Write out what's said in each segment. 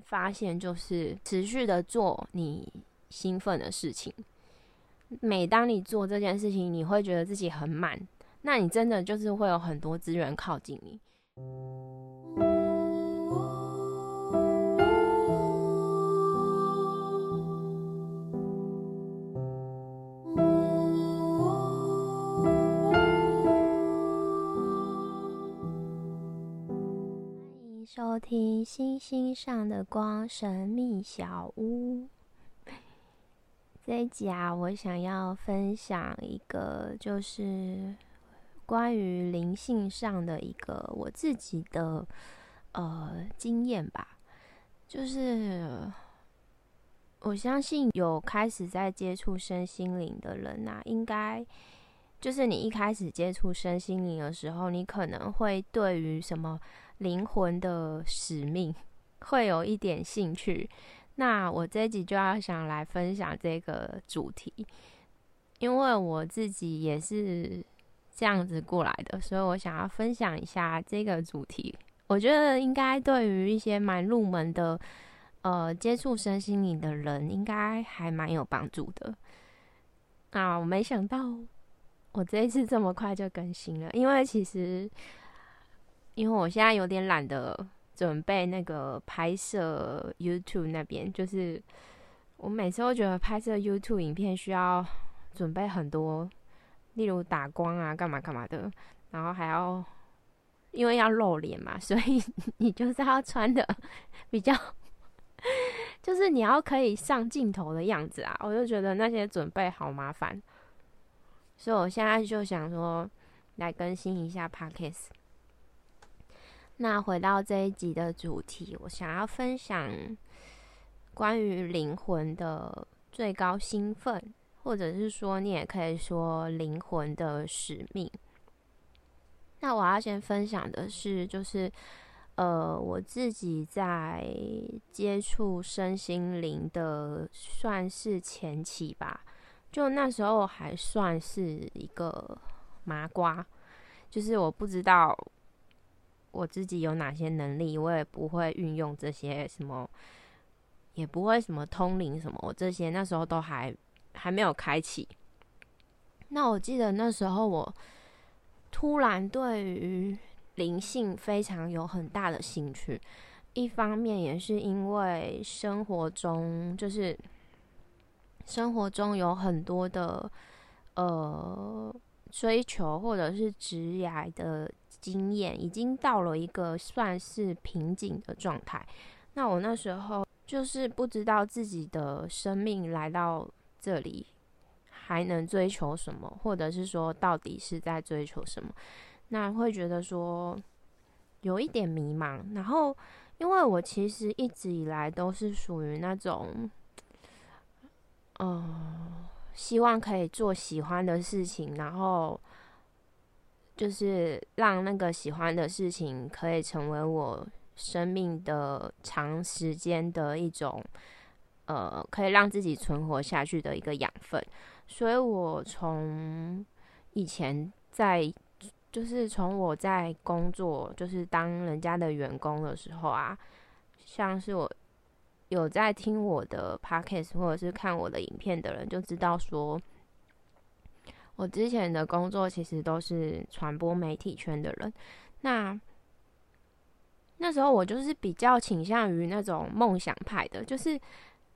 发现，就是持续的做你兴奋的事情。每当你做这件事情，你会觉得自己很满，那你真的就是会有很多资源靠近你。收听星星上的光神秘小屋。这一集啊，我想要分享一个，就是关于灵性上的一个我自己的呃经验吧。就是我相信有开始在接触身心灵的人呐，应该就是你一开始接触身心灵的时候，你可能会对于什么。灵魂的使命 会有一点兴趣，那我这集就要想来分享这个主题，因为我自己也是这样子过来的，所以我想要分享一下这个主题。我觉得应该对于一些蛮入门的，呃，接触身心灵的人，应该还蛮有帮助的。啊，我没想到我这一次这么快就更新了，因为其实。因为我现在有点懒得准备那个拍摄 YouTube 那边，就是我每次都觉得拍摄 YouTube 影片需要准备很多，例如打光啊、干嘛干嘛的，然后还要因为要露脸嘛，所以你就是要穿的比较，就是你要可以上镜头的样子啊，我就觉得那些准备好麻烦，所以我现在就想说来更新一下 Podcast。那回到这一集的主题，我想要分享关于灵魂的最高兴奋，或者是说你也可以说灵魂的使命。那我要先分享的是，就是呃，我自己在接触身心灵的算是前期吧，就那时候还算是一个麻瓜，就是我不知道。我自己有哪些能力，我也不会运用这些什么，也不会什么通灵什么，我这些那时候都还还没有开启。那我记得那时候我突然对于灵性非常有很大的兴趣，一方面也是因为生活中就是生活中有很多的呃追求或者是职涯的。经验已经到了一个算是瓶颈的状态，那我那时候就是不知道自己的生命来到这里还能追求什么，或者是说到底是在追求什么，那会觉得说有一点迷茫。然后，因为我其实一直以来都是属于那种，嗯，希望可以做喜欢的事情，然后。就是让那个喜欢的事情可以成为我生命的长时间的一种，呃，可以让自己存活下去的一个养分。所以我从以前在，就是从我在工作，就是当人家的员工的时候啊，像是我有在听我的 podcast 或者是看我的影片的人，就知道说。我之前的工作其实都是传播媒体圈的人，那那时候我就是比较倾向于那种梦想派的，就是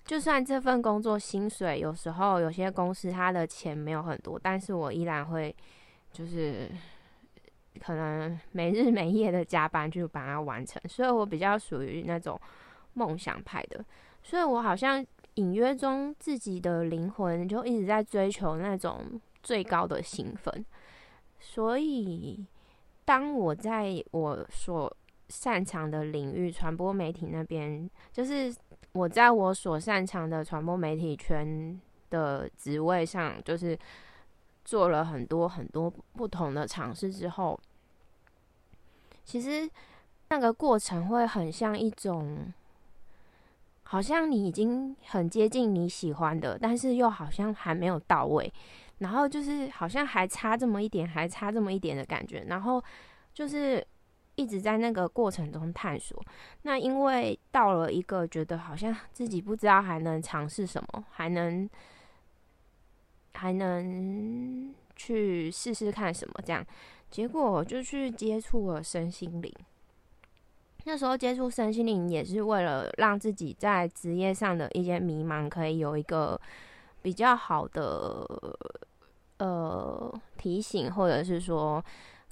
就算这份工作薪水有时候有些公司他的钱没有很多，但是我依然会就是可能没日没夜的加班去把它完成，所以我比较属于那种梦想派的，所以我好像隐约中自己的灵魂就一直在追求那种。最高的兴奋，所以当我在我所擅长的领域传播媒体那边，就是我在我所擅长的传播媒体圈的职位上，就是做了很多很多不同的尝试之后，其实那个过程会很像一种，好像你已经很接近你喜欢的，但是又好像还没有到位。然后就是好像还差这么一点，还差这么一点的感觉。然后就是一直在那个过程中探索。那因为到了一个觉得好像自己不知道还能尝试什么，还能还能去试试看什么这样，结果就去接触了身心灵。那时候接触身心灵也是为了让自己在职业上的一些迷茫可以有一个比较好的呃提醒，或者是说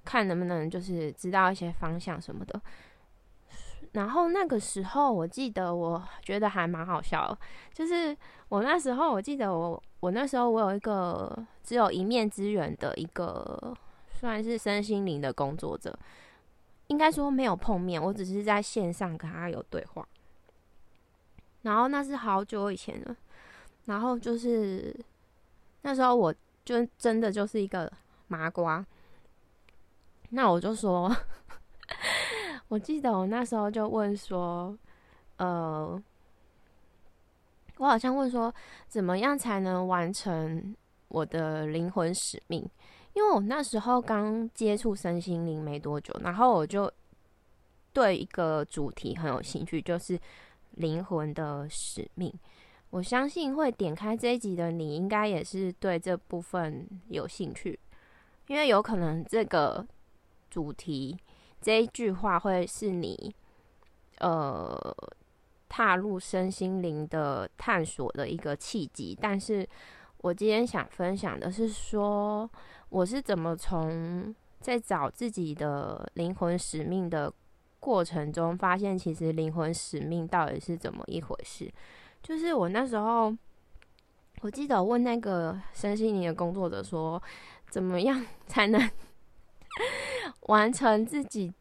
看能不能就是知道一些方向什么的。然后那个时候我记得我觉得还蛮好笑，就是我那时候我记得我我那时候我有一个只有一面之缘的一个算是身心灵的工作者。应该说没有碰面，我只是在线上跟他有对话。然后那是好久以前了，然后就是那时候我就真的就是一个麻瓜。那我就说，我记得我那时候就问说，呃，我好像问说，怎么样才能完成我的灵魂使命？因为我那时候刚接触身心灵没多久，然后我就对一个主题很有兴趣，就是灵魂的使命。我相信会点开这一集的你，应该也是对这部分有兴趣，因为有可能这个主题这一句话会是你呃踏入身心灵的探索的一个契机。但是我今天想分享的是说。我是怎么从在找自己的灵魂使命的过程中，发现其实灵魂使命到底是怎么一回事？就是我那时候，我记得问那个身心灵的工作者说，怎么样才能 完成自己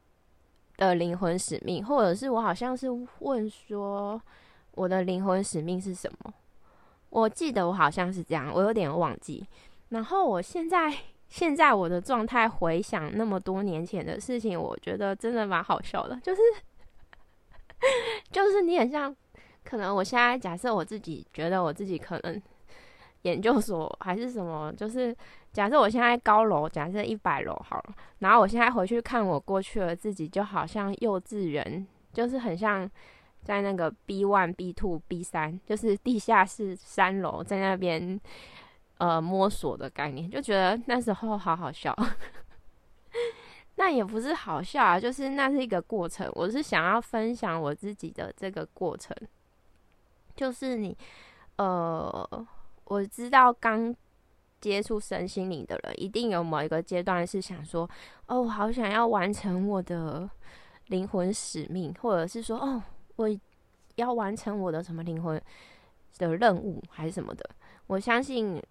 的灵魂使命？或者是我好像是问说，我的灵魂使命是什么？我记得我好像是这样，我有点忘记。然后我现在。现在我的状态回想那么多年前的事情，我觉得真的蛮好笑的。就是，就是你很像，可能我现在假设我自己觉得我自己可能研究所还是什么，就是假设我现在高楼，假设一百楼好了，然后我现在回去看我过去的自己，就好像幼稚园，就是很像在那个 B one、B two、B 三，就是地下室三楼，在那边。呃，摸索的概念，就觉得那时候好好笑。那也不是好笑啊，就是那是一个过程。我是想要分享我自己的这个过程，就是你，呃，我知道刚接触身心灵的人，一定有某一个阶段是想说，哦，我好想要完成我的灵魂使命，或者是说，哦，我要完成我的什么灵魂的任务，还是什么的。我相信。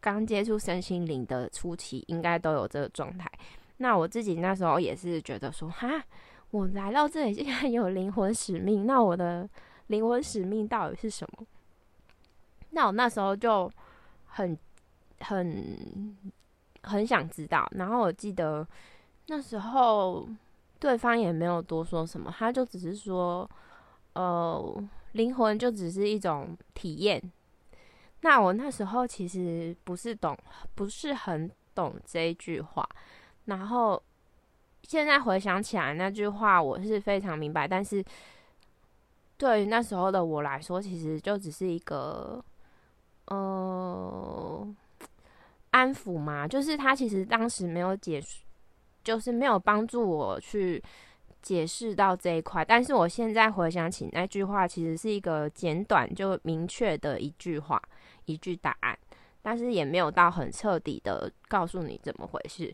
刚接触身心灵的初期，应该都有这个状态。那我自己那时候也是觉得说，哈，我来到这里竟然有灵魂使命，那我的灵魂使命到底是什么？那我那时候就很很很想知道。然后我记得那时候对方也没有多说什么，他就只是说，呃，灵魂就只是一种体验。那我那时候其实不是懂，不是很懂这句话。然后现在回想起来，那句话我是非常明白。但是对于那时候的我来说，其实就只是一个呃安抚嘛，就是他其实当时没有解，就是没有帮助我去解释到这一块。但是我现在回想起那句话，其实是一个简短就明确的一句话。一句答案，但是也没有到很彻底的告诉你怎么回事。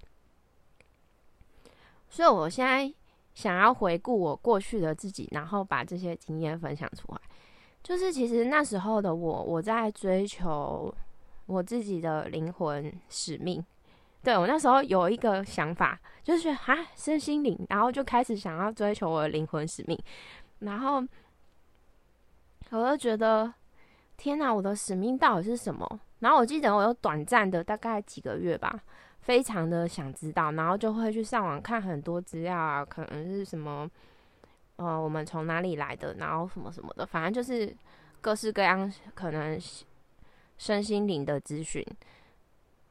所以我现在想要回顾我过去的自己，然后把这些经验分享出来。就是其实那时候的我，我在追求我自己的灵魂使命。对我那时候有一个想法，就是啊，身心灵，然后就开始想要追求我的灵魂使命。然后我就觉得。天哪，我的使命到底是什么？然后我记得我有短暂的大概几个月吧，非常的想知道，然后就会去上网看很多资料啊，可能是什么，呃，我们从哪里来的，然后什么什么的，反正就是各式各样可能身心灵的咨询，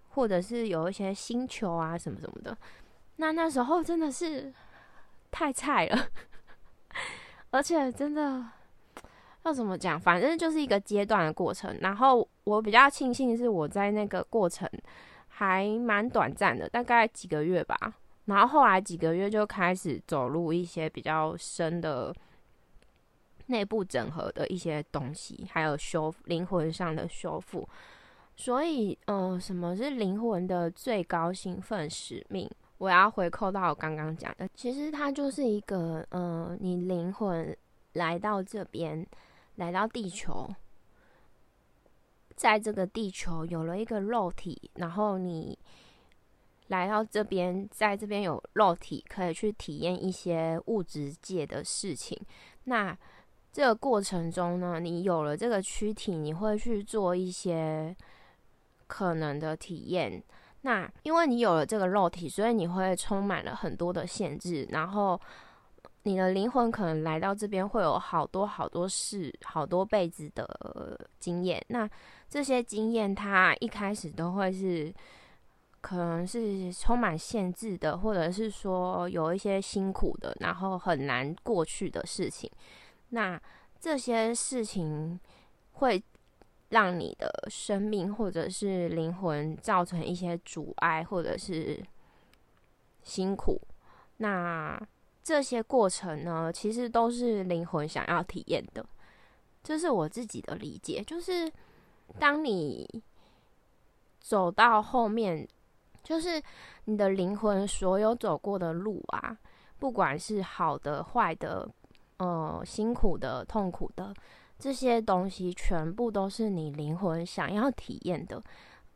或者是有一些星球啊什么什么的。那那时候真的是太菜了，而且真的要怎么讲，反正就是一个阶段的过程。然后我比较庆幸是我在那个过程还蛮短暂的，大概几个月吧。然后后来几个月就开始走入一些比较深的内部整合的一些东西，还有修灵魂上的修复。所以，呃，什么是灵魂的最高兴奋使命？我要回扣到我刚刚讲的，其实它就是一个，呃，你灵魂来到这边，来到地球，在这个地球有了一个肉体，然后你来到这边，在这边有肉体，可以去体验一些物质界的事情。那这个过程中呢，你有了这个躯体，你会去做一些。可能的体验，那因为你有了这个肉体，所以你会充满了很多的限制，然后你的灵魂可能来到这边会有好多好多事，好多辈子的经验。那这些经验，它一开始都会是可能是充满限制的，或者是说有一些辛苦的，然后很难过去的事情。那这些事情会。让你的生命或者是灵魂造成一些阻碍，或者是辛苦，那这些过程呢，其实都是灵魂想要体验的。这是我自己的理解，就是当你走到后面，就是你的灵魂所有走过的路啊，不管是好的、坏的，呃，辛苦的、痛苦的。这些东西全部都是你灵魂想要体验的，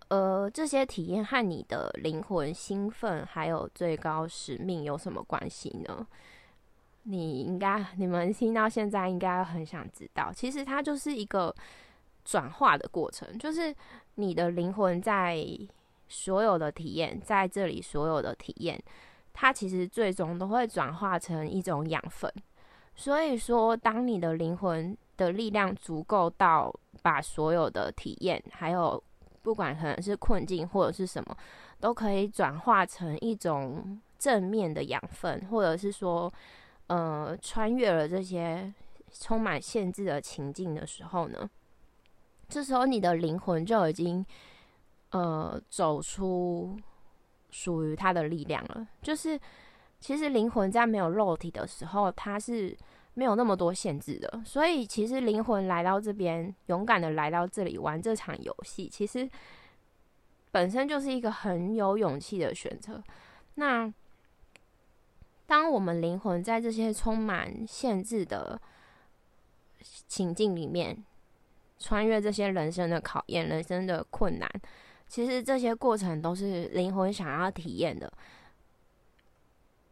呃，这些体验和你的灵魂兴奋还有最高使命有什么关系呢？你应该，你们听到现在应该很想知道。其实它就是一个转化的过程，就是你的灵魂在所有的体验，在这里所有的体验，它其实最终都会转化成一种养分。所以说，当你的灵魂的力量足够到把所有的体验，还有不管可能是困境或者是什么，都可以转化成一种正面的养分，或者是说，呃，穿越了这些充满限制的情境的时候呢，这时候你的灵魂就已经呃走出属于它的力量了。就是其实灵魂在没有肉体的时候，它是。没有那么多限制的，所以其实灵魂来到这边，勇敢的来到这里玩这场游戏，其实本身就是一个很有勇气的选择。那当我们灵魂在这些充满限制的情境里面，穿越这些人生的考验、人生的困难，其实这些过程都是灵魂想要体验的。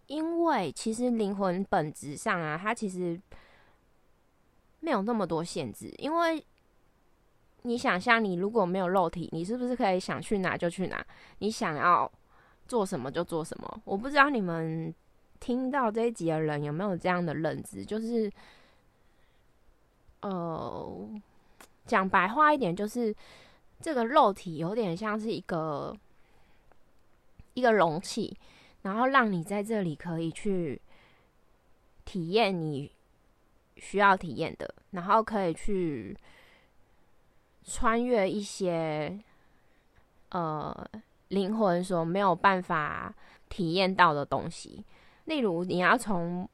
因为其实灵魂本质上啊，它其实没有那么多限制。因为你想象，你如果没有肉体，你是不是可以想去哪就去哪？你想要做什么就做什么？我不知道你们听到这一集的人有没有这样的认知，就是，呃，讲白话一点，就是这个肉体有点像是一个一个容器。然后让你在这里可以去体验你需要体验的，然后可以去穿越一些呃灵魂所没有办法体验到的东西。例如，你要从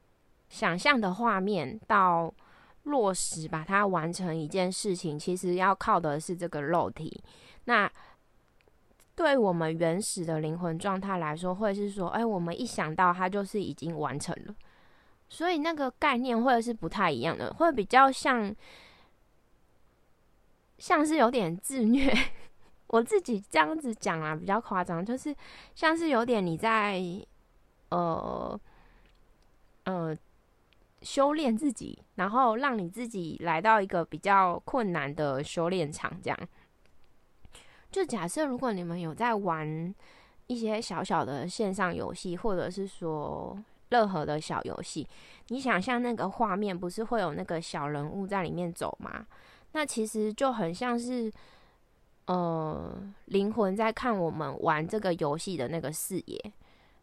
想象的画面到落实，把它完成一件事情，其实要靠的是这个肉体。那对我们原始的灵魂状态来说，会是说，哎，我们一想到它就是已经完成了，所以那个概念会是不太一样的，会比较像，像是有点自虐。我自己这样子讲啊，比较夸张，就是像是有点你在呃呃修炼自己，然后让你自己来到一个比较困难的修炼场，这样。就假设，如果你们有在玩一些小小的线上游戏，或者是说任何的小游戏，你想象那个画面不是会有那个小人物在里面走吗？那其实就很像是，呃，灵魂在看我们玩这个游戏的那个视野。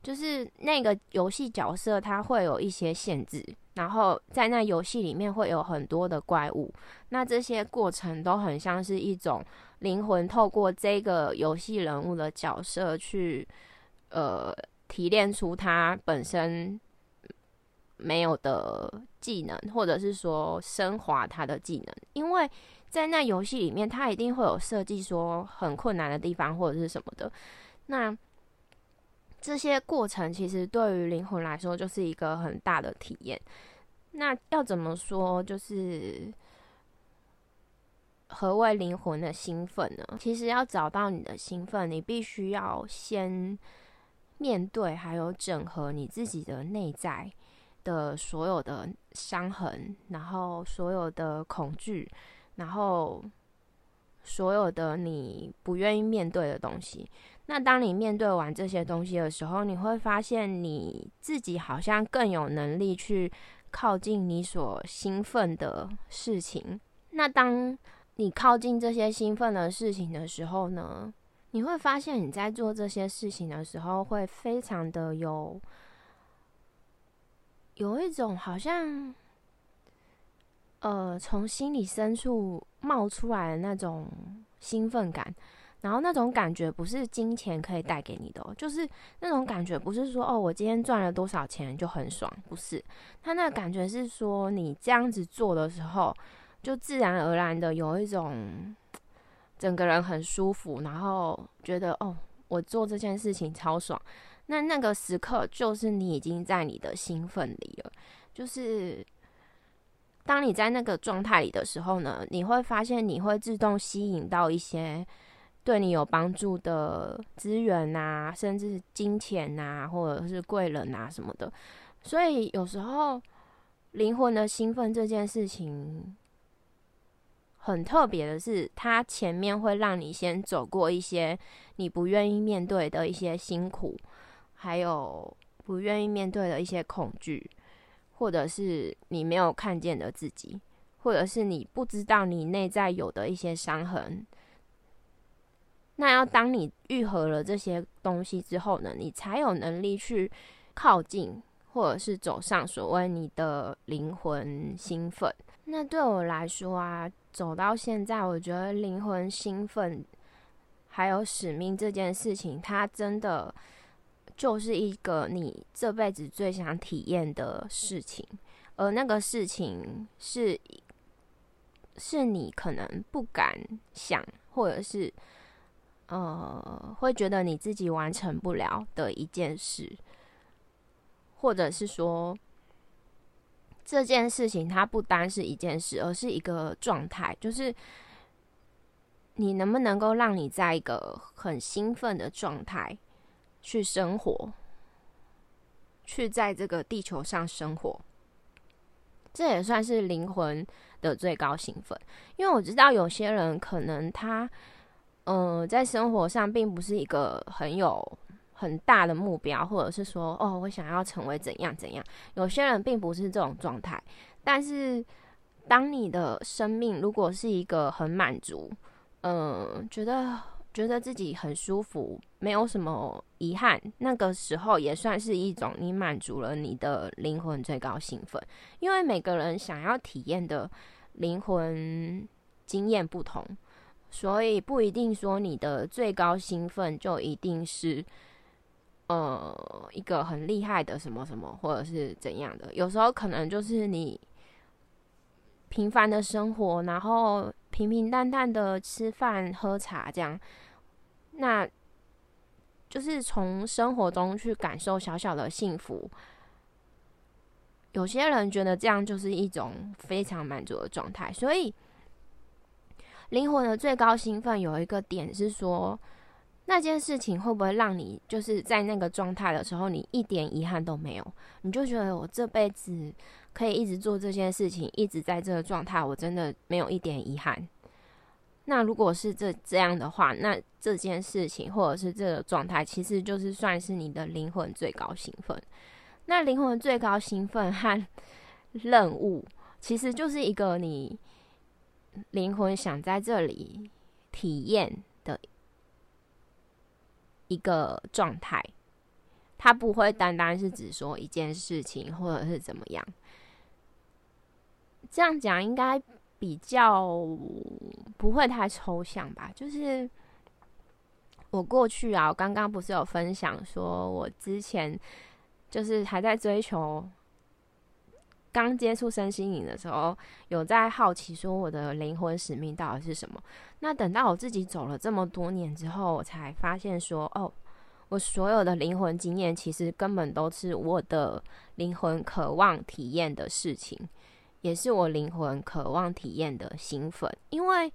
就是那个游戏角色它会有一些限制，然后在那游戏里面会有很多的怪物，那这些过程都很像是一种灵魂透过这个游戏人物的角色去呃提炼出他本身没有的技能，或者是说升华他的技能，因为在那游戏里面，它一定会有设计说很困难的地方或者是什么的，那。这些过程其实对于灵魂来说就是一个很大的体验。那要怎么说？就是何谓灵魂的兴奋呢？其实要找到你的兴奋，你必须要先面对还有整合你自己的内在的所有的伤痕，然后所有的恐惧，然后所有的你不愿意面对的东西。那当你面对完这些东西的时候，你会发现你自己好像更有能力去靠近你所兴奋的事情。那当你靠近这些兴奋的事情的时候呢，你会发现你在做这些事情的时候会非常的有有一种好像呃从心里深处冒出来的那种兴奋感。然后那种感觉不是金钱可以带给你的，就是那种感觉不是说哦，我今天赚了多少钱就很爽，不是。他那个感觉是说，你这样子做的时候，就自然而然的有一种整个人很舒服，然后觉得哦，我做这件事情超爽。那那个时刻就是你已经在你的兴奋里了，就是当你在那个状态里的时候呢，你会发现你会自动吸引到一些。对你有帮助的资源呐，甚至金钱呐，或者是贵人呐什么的，所以有时候灵魂的兴奋这件事情很特别的是，它前面会让你先走过一些你不愿意面对的一些辛苦，还有不愿意面对的一些恐惧，或者是你没有看见的自己，或者是你不知道你内在有的一些伤痕。那要当你愈合了这些东西之后呢，你才有能力去靠近，或者是走上所谓你的灵魂兴奋。那对我来说啊，走到现在，我觉得灵魂兴奋还有使命这件事情，它真的就是一个你这辈子最想体验的事情，而那个事情是是你可能不敢想，或者是。呃，会觉得你自己完成不了的一件事，或者是说这件事情它不单是一件事，而是一个状态，就是你能不能够让你在一个很兴奋的状态去生活，去在这个地球上生活，这也算是灵魂的最高兴奋。因为我知道有些人可能他。嗯，在生活上并不是一个很有很大的目标，或者是说，哦，我想要成为怎样怎样。有些人并不是这种状态，但是当你的生命如果是一个很满足，嗯，觉得觉得自己很舒服，没有什么遗憾，那个时候也算是一种你满足了你的灵魂最高兴奋。因为每个人想要体验的灵魂经验不同。所以不一定说你的最高兴奋就一定是，呃，一个很厉害的什么什么，或者是怎样的。有时候可能就是你平凡的生活，然后平平淡淡的吃饭喝茶这样，那就是从生活中去感受小小的幸福。有些人觉得这样就是一种非常满足的状态，所以。灵魂的最高兴奋有一个点是说，那件事情会不会让你就是在那个状态的时候，你一点遗憾都没有？你就觉得我这辈子可以一直做这件事情，一直在这个状态，我真的没有一点遗憾。那如果是这这样的话，那这件事情或者是这个状态，其实就是算是你的灵魂最高兴奋。那灵魂最高兴奋和任务，其实就是一个你。灵魂想在这里体验的一个状态，它不会单单是指说一件事情或者是怎么样。这样讲应该比较不会太抽象吧？就是我过去啊，我刚刚不是有分享说，我之前就是还在追求。刚接触身心灵的时候，有在好奇说我的灵魂使命到底是什么？那等到我自己走了这么多年之后，我才发现说，哦，我所有的灵魂经验其实根本都是我的灵魂渴望体验的事情，也是我灵魂渴望体验的兴奋。因为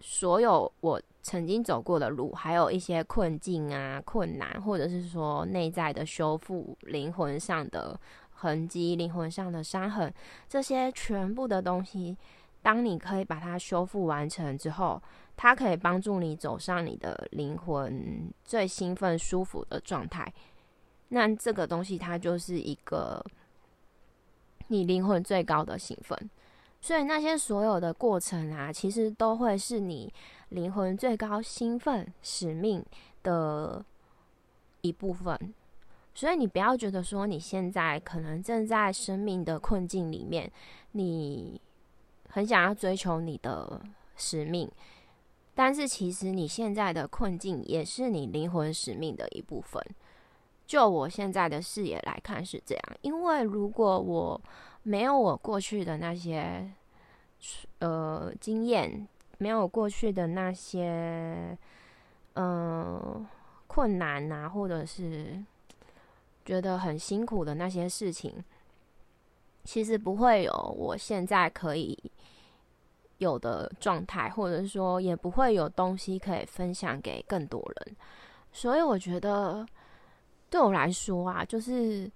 所有我曾经走过的路，还有一些困境啊、困难，或者是说内在的修复、灵魂上的。痕迹、灵魂上的伤痕，这些全部的东西，当你可以把它修复完成之后，它可以帮助你走上你的灵魂最兴奋、舒服的状态。那这个东西，它就是一个你灵魂最高的兴奋。所以那些所有的过程啊，其实都会是你灵魂最高兴奋、使命的一部分。所以你不要觉得说你现在可能正在生命的困境里面，你很想要追求你的使命，但是其实你现在的困境也是你灵魂使命的一部分。就我现在的视野来看是这样，因为如果我没有我过去的那些呃经验，没有过去的那些嗯困难啊，或者是。觉得很辛苦的那些事情，其实不会有我现在可以有的状态，或者说也不会有东西可以分享给更多人。所以我觉得，对我来说啊，就是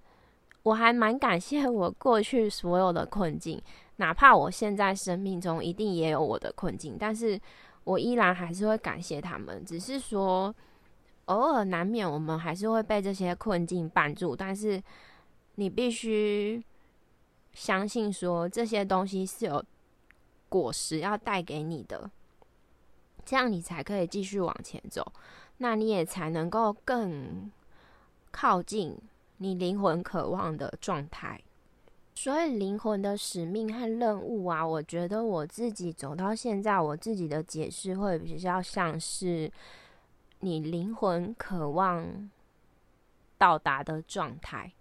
我还蛮感谢我过去所有的困境，哪怕我现在生命中一定也有我的困境，但是我依然还是会感谢他们。只是说。偶尔难免，我们还是会被这些困境绊住。但是，你必须相信，说这些东西是有果实要带给你的，这样你才可以继续往前走。那你也才能够更靠近你灵魂渴望的状态。所以，灵魂的使命和任务啊，我觉得我自己走到现在，我自己的解释会比较像是。你灵魂渴望到达的状态，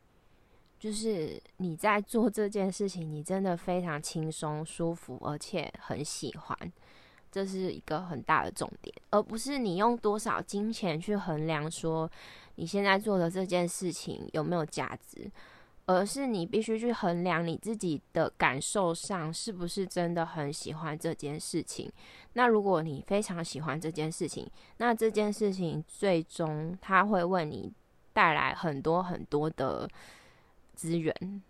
就是你在做这件事情，你真的非常轻松、舒服，而且很喜欢，这是一个很大的重点，而不是你用多少金钱去衡量说你现在做的这件事情有没有价值。而是你必须去衡量你自己的感受上是不是真的很喜欢这件事情。那如果你非常喜欢这件事情，那这件事情最终它会为你带来很多很多的资源。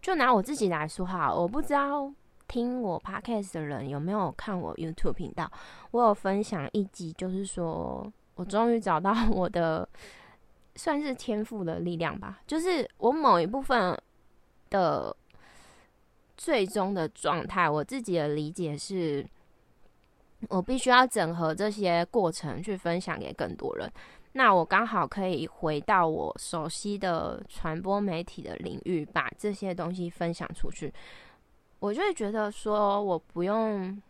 就拿我自己来说哈，我不知道听我 podcast 的人有没有看我 YouTube 频道，我有分享一集，就是说我终于找到我的。算是天赋的力量吧，就是我某一部分的最终的状态，我自己的理解是，我必须要整合这些过程去分享给更多人。那我刚好可以回到我熟悉的传播媒体的领域，把这些东西分享出去，我就会觉得说，我不用。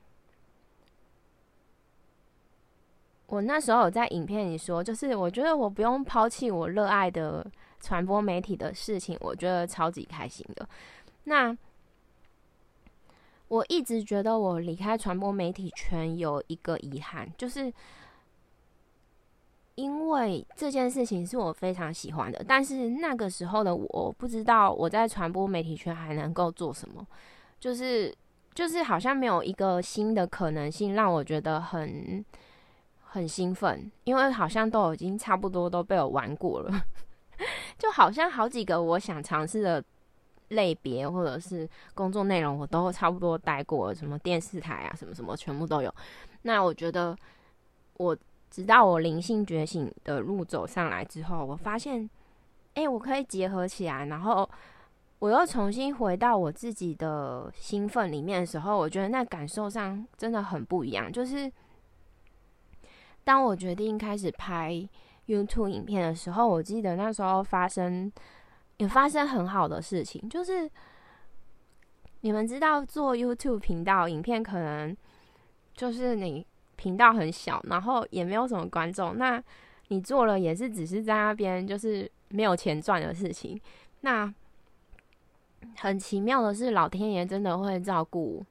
我那时候有在影片里说，就是我觉得我不用抛弃我热爱的传播媒体的事情，我觉得超级开心的。那我一直觉得我离开传播媒体圈有一个遗憾，就是因为这件事情是我非常喜欢的，但是那个时候的我不知道我在传播媒体圈还能够做什么，就是就是好像没有一个新的可能性让我觉得很。很兴奋，因为好像都已经差不多都被我玩过了，就好像好几个我想尝试的类别或者是工作内容，我都差不多待过，什么电视台啊，什么什么全部都有。那我觉得，我直到我灵性觉醒的路走上来之后，我发现，哎，我可以结合起来，然后我又重新回到我自己的兴奋里面的时候，我觉得那感受上真的很不一样，就是。当我决定开始拍 YouTube 影片的时候，我记得那时候发生也发生很好的事情，就是你们知道做 YouTube 频道影片可能就是你频道很小，然后也没有什么观众，那你做了也是只是在那边就是没有钱赚的事情。那很奇妙的是，老天爷真的会照顾，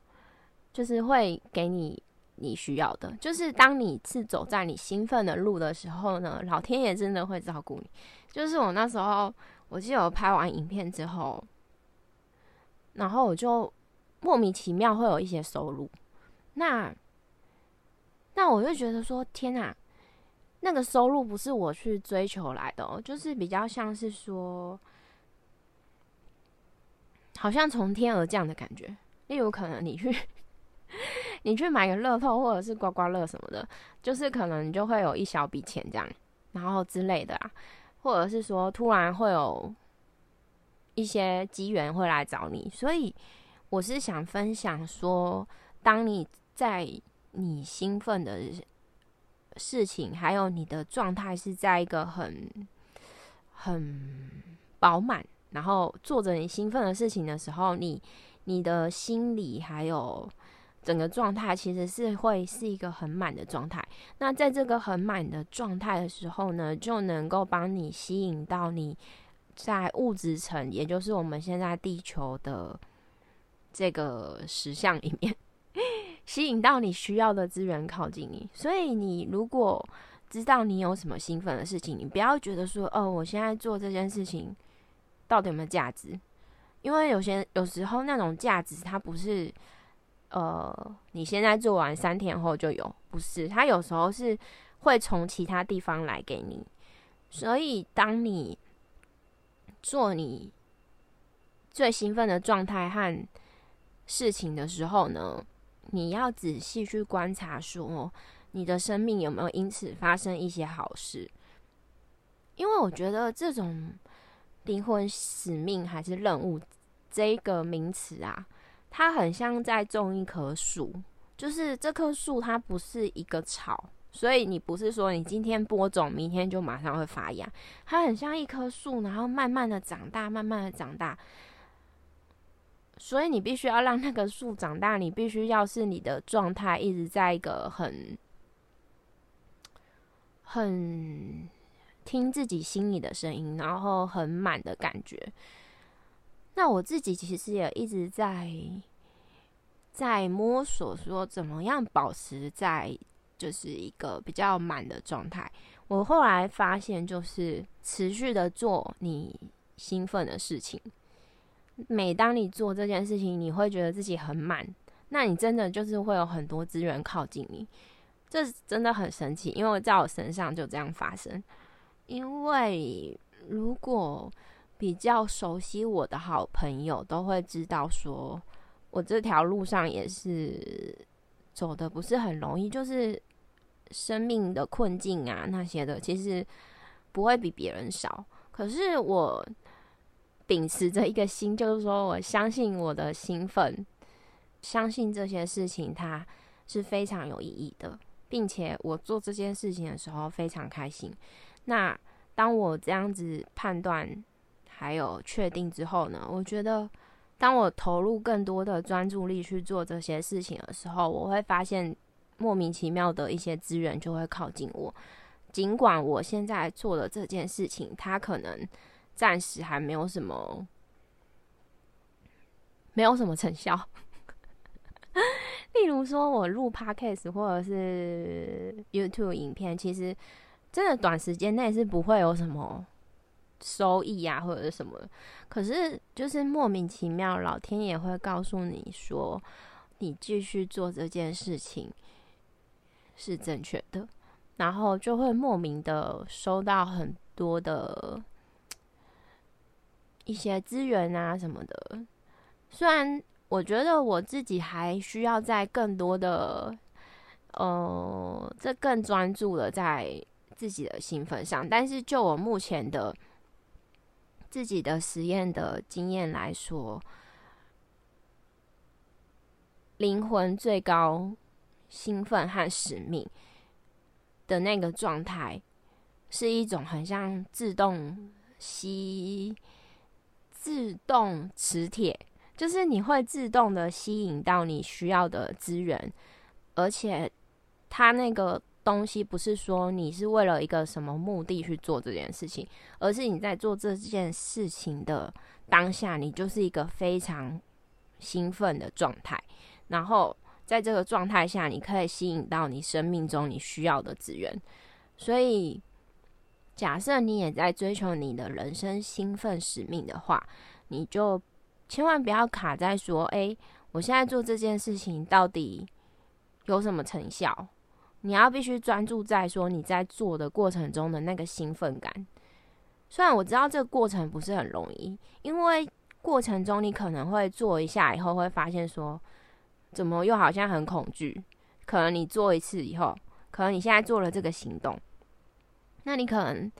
就是会给你。你需要的，就是当你是走在你兴奋的路的时候呢，老天爷真的会照顾你。就是我那时候，我记得我拍完影片之后，然后我就莫名其妙会有一些收入。那那我就觉得说，天哪，那个收入不是我去追求来的，就是比较像是说，好像从天而降的感觉。例如，可能你去。你去买个乐透或者是刮刮乐什么的，就是可能就会有一小笔钱这样，然后之类的啊，或者是说突然会有一些机缘会来找你，所以我是想分享说，当你在你兴奋的事情，还有你的状态是在一个很很饱满，然后做着你兴奋的事情的时候，你你的心里还有。整个状态其实是会是一个很满的状态。那在这个很满的状态的时候呢，就能够帮你吸引到你在物质层，也就是我们现在地球的这个石像里面，吸引到你需要的资源靠近你。所以，你如果知道你有什么兴奋的事情，你不要觉得说，哦，我现在做这件事情到底有没有价值？因为有些有时候那种价值，它不是。呃，你现在做完三天后就有，不是？他有时候是会从其他地方来给你，所以当你做你最兴奋的状态和事情的时候呢，你要仔细去观察，说你的生命有没有因此发生一些好事？因为我觉得这种灵魂使命还是任务这个名词啊。它很像在种一棵树，就是这棵树它不是一个草，所以你不是说你今天播种，明天就马上会发芽。它很像一棵树，然后慢慢的长大，慢慢的长大。所以你必须要让那个树长大，你必须要是你的状态一直在一个很很听自己心里的声音，然后很满的感觉。那我自己其实也一直在在摸索，说怎么样保持在就是一个比较满的状态。我后来发现，就是持续的做你兴奋的事情。每当你做这件事情，你会觉得自己很满，那你真的就是会有很多资源靠近你。这真的很神奇，因为在我身上就这样发生。因为如果比较熟悉我的好朋友都会知道，说我这条路上也是走的不是很容易，就是生命的困境啊那些的，其实不会比别人少。可是我秉持着一个心，就是说我相信我的兴奋，相信这些事情它是非常有意义的，并且我做这件事情的时候非常开心。那当我这样子判断。还有确定之后呢？我觉得，当我投入更多的专注力去做这些事情的时候，我会发现莫名其妙的一些资源就会靠近我。尽管我现在做的这件事情，它可能暂时还没有什么，没有什么成效。例如说，我录 podcast 或者是 YouTube 影片，其实真的短时间内是不会有什么。收益啊，或者什么？可是就是莫名其妙，老天爷会告诉你说，你继续做这件事情是正确的，然后就会莫名的收到很多的一些资源啊什么的。虽然我觉得我自己还需要在更多的，呃，这更专注的在自己的兴奋上，但是就我目前的。自己的实验的经验来说，灵魂最高兴奋和使命的那个状态，是一种很像自动吸、自动磁铁，就是你会自动的吸引到你需要的资源，而且它那个东西不是说你是为了一个什么目的去做这件事情，而是你在做这件事情的当下，你就是一个非常兴奋的状态，然后在这个状态下，你可以吸引到你生命中你需要的资源，所以。假设你也在追求你的人生兴奋使命的话，你就千万不要卡在说：“哎，我现在做这件事情到底有什么成效？”你要必须专注在说你在做的过程中的那个兴奋感。虽然我知道这个过程不是很容易，因为过程中你可能会做一下以后会发现说，怎么又好像很恐惧？可能你做一次以后，可能你现在做了这个行动。那你可能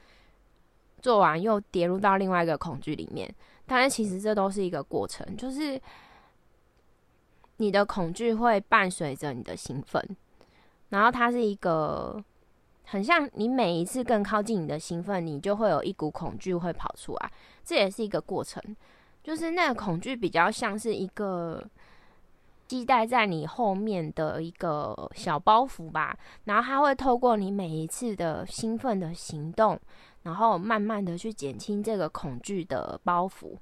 做完又跌入到另外一个恐惧里面，但是其实这都是一个过程，就是你的恐惧会伴随着你的兴奋，然后它是一个很像你每一次更靠近你的兴奋，你就会有一股恐惧会跑出来，这也是一个过程，就是那个恐惧比较像是一个。系带在你后面的一个小包袱吧，然后它会透过你每一次的兴奋的行动，然后慢慢的去减轻这个恐惧的包袱。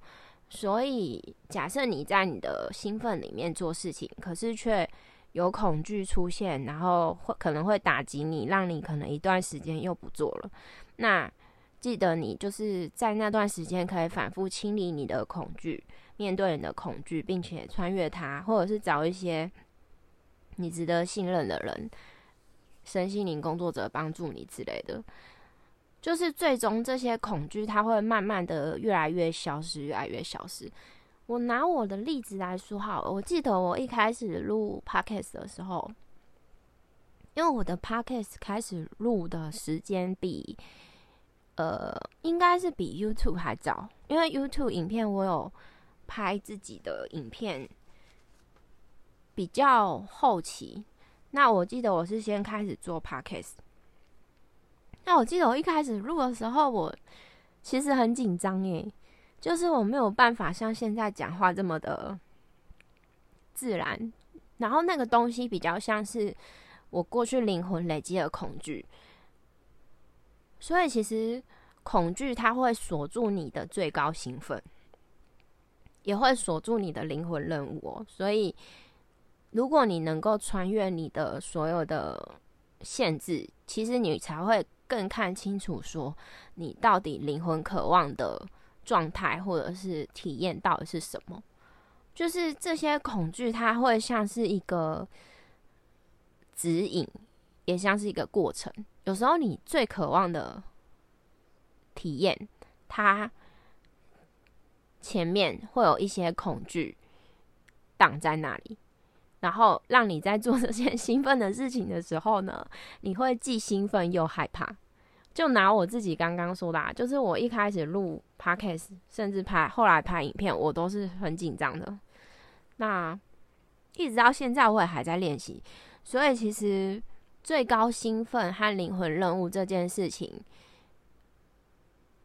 所以，假设你在你的兴奋里面做事情，可是却有恐惧出现，然后会可能会打击你，让你可能一段时间又不做了。那记得你就是在那段时间可以反复清理你的恐惧。面对你的恐惧，并且穿越它，或者是找一些你值得信任的人，身心灵工作者帮助你之类的，就是最终这些恐惧，它会慢慢的越来越消失，越来越消失。我拿我的例子来说好，了，我记得我一开始录 podcast 的时候，因为我的 podcast 开始录的时间比呃，应该是比 YouTube 还早，因为 YouTube 影片我有。拍自己的影片比较后期，那我记得我是先开始做 podcast。那我记得我一开始录的时候，我其实很紧张诶，就是我没有办法像现在讲话这么的自然，然后那个东西比较像是我过去灵魂累积的恐惧，所以其实恐惧它会锁住你的最高兴奋。也会锁住你的灵魂任务，所以如果你能够穿越你的所有的限制，其实你才会更看清楚，说你到底灵魂渴望的状态或者是体验到底是什么。就是这些恐惧，它会像是一个指引，也像是一个过程。有时候你最渴望的体验，它。前面会有一些恐惧挡在那里，然后让你在做这件 兴奋的事情的时候呢，你会既兴奋又害怕。就拿我自己刚刚说的，啊就是我一开始录 podcast，甚至拍后来拍影片，我都是很紧张的。那一直到现在，我也还在练习。所以其实最高兴奋和灵魂任务这件事情，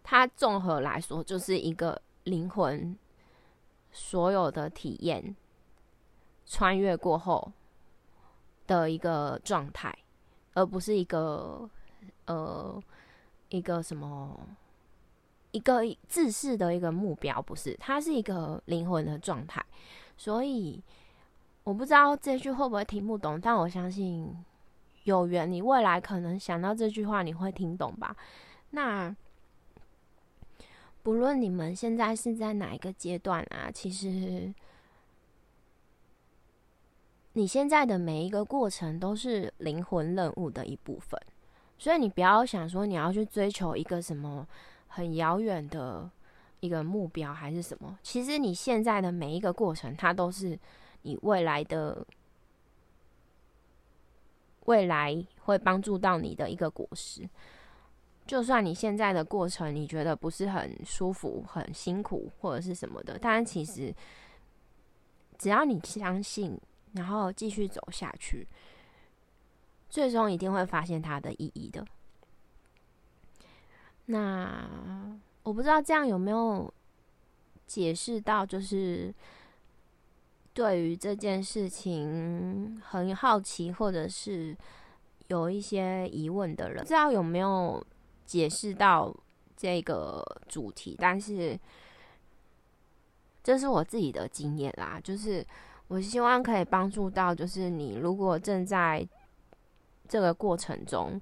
它综合来说就是一个。灵魂所有的体验穿越过后的一个状态，而不是一个呃一个什么一个自视的一个目标，不是，它是一个灵魂的状态。所以我不知道这句会不会听不懂，但我相信有缘，你未来可能想到这句话，你会听懂吧？那。不论你们现在是在哪一个阶段啊，其实你现在的每一个过程都是灵魂任务的一部分，所以你不要想说你要去追求一个什么很遥远的一个目标还是什么。其实你现在的每一个过程，它都是你未来的未来会帮助到你的一个果实。就算你现在的过程你觉得不是很舒服、很辛苦或者是什么的，但其实只要你相信，然后继续走下去，最终一定会发现它的意义的。那我不知道这样有没有解释到，就是对于这件事情很好奇，或者是有一些疑问的人，不知道有没有解释到这个主题，但是。这是我自己的经验啦，就是我希望可以帮助到，就是你如果正在这个过程中，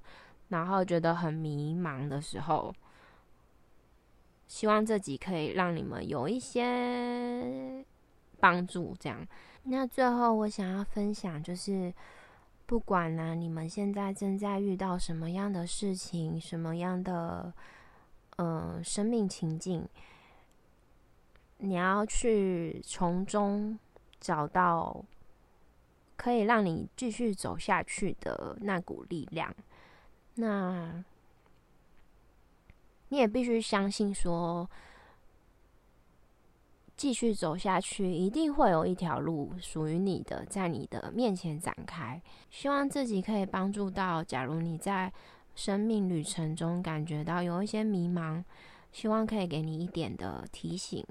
然后觉得很迷茫的时候，希望这集可以让你们有一些帮助。这样，那最后我想要分享，就是不管呢你们现在正在遇到什么样的事情，什么样的呃生命情境。你要去从中找到可以让你继续走下去的那股力量。那你也必须相信，说继续走下去，一定会有一条路属于你的，在你的面前展开。希望自己可以帮助到，假如你在生命旅程中感觉到有一些迷茫，希望可以给你一点的提醒。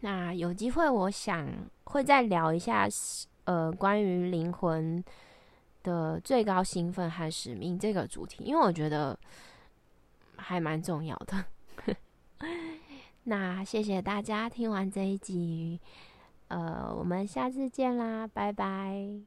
那有机会，我想会再聊一下，呃，关于灵魂的最高兴奋和使命这个主题，因为我觉得还蛮重要的。那谢谢大家听完这一集，呃，我们下次见啦，拜拜。